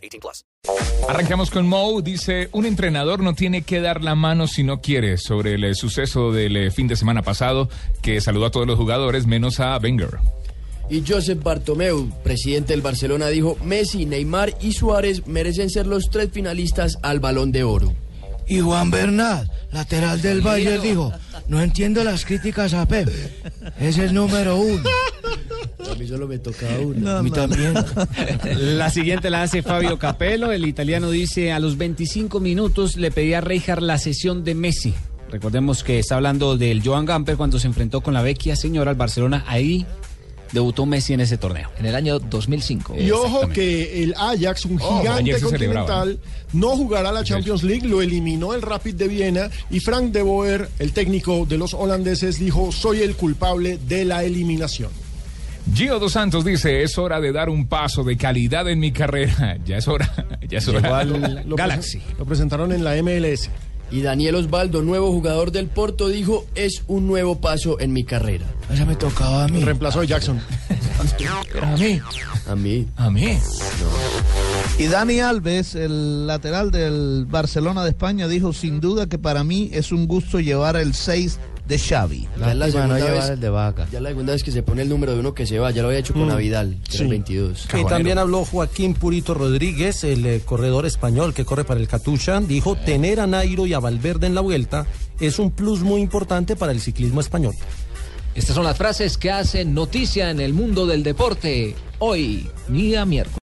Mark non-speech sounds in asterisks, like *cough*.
18 plus. Arrancamos con Mo. Dice, un entrenador no tiene que dar la mano si no quiere sobre el eh, suceso del eh, fin de semana pasado que saludó a todos los jugadores menos a Wenger. Y Josep Bartomeu, presidente del Barcelona, dijo, Messi, Neymar y Suárez merecen ser los tres finalistas al Balón de Oro. Y Juan Bernat, lateral del Bayern, dijo, no entiendo las críticas a Pep. Es número uno. *laughs* Mí solo me tocaba uno. a mí también. *laughs* La siguiente la hace Fabio Capello. El italiano dice, a los 25 minutos le pedía a Reijard la sesión de Messi. Recordemos que está hablando del Joan Gamper cuando se enfrentó con la vecchia señora al Barcelona. Ahí debutó Messi en ese torneo. En el año 2005. Y ojo que el Ajax, un Oh, gigante se continental, no jugará la Champions League, lo eliminó el Rapid de Viena y Frank de Boer, el técnico de los holandeses, dijo, soy el culpable de la eliminación. Gio Dos Santos dice, es hora de dar un paso de calidad en mi carrera. *laughs* Ya es hora, *laughs* ya es hora. Lo Galaxy. Lo presentaron en la MLS. Y Daniel Osvaldo, nuevo jugador del Porto, dijo, es un nuevo paso en mi carrera. Esa me tocaba a mí. Reemplazó a Jackson. *laughs* A mí. A mí. A mí. Y Dani Alves, el lateral del Barcelona de España, dijo sin duda que para mí es un gusto llevar el 6 de Xavi. Ya la segunda vez, el de vaca. ya la segunda vez que se pone el número de uno que se va. Ya lo había hecho con Avidal, que era el Sí. 22. Y también habló Joaquín Purito Rodríguez, el eh, corredor español que corre para el Catucha. Dijo, tener a Nairo y a Valverde en la vuelta es un plus muy importante para el ciclismo español. Estas son las frases que hacen noticia en el mundo del deporte hoy, día miércoles.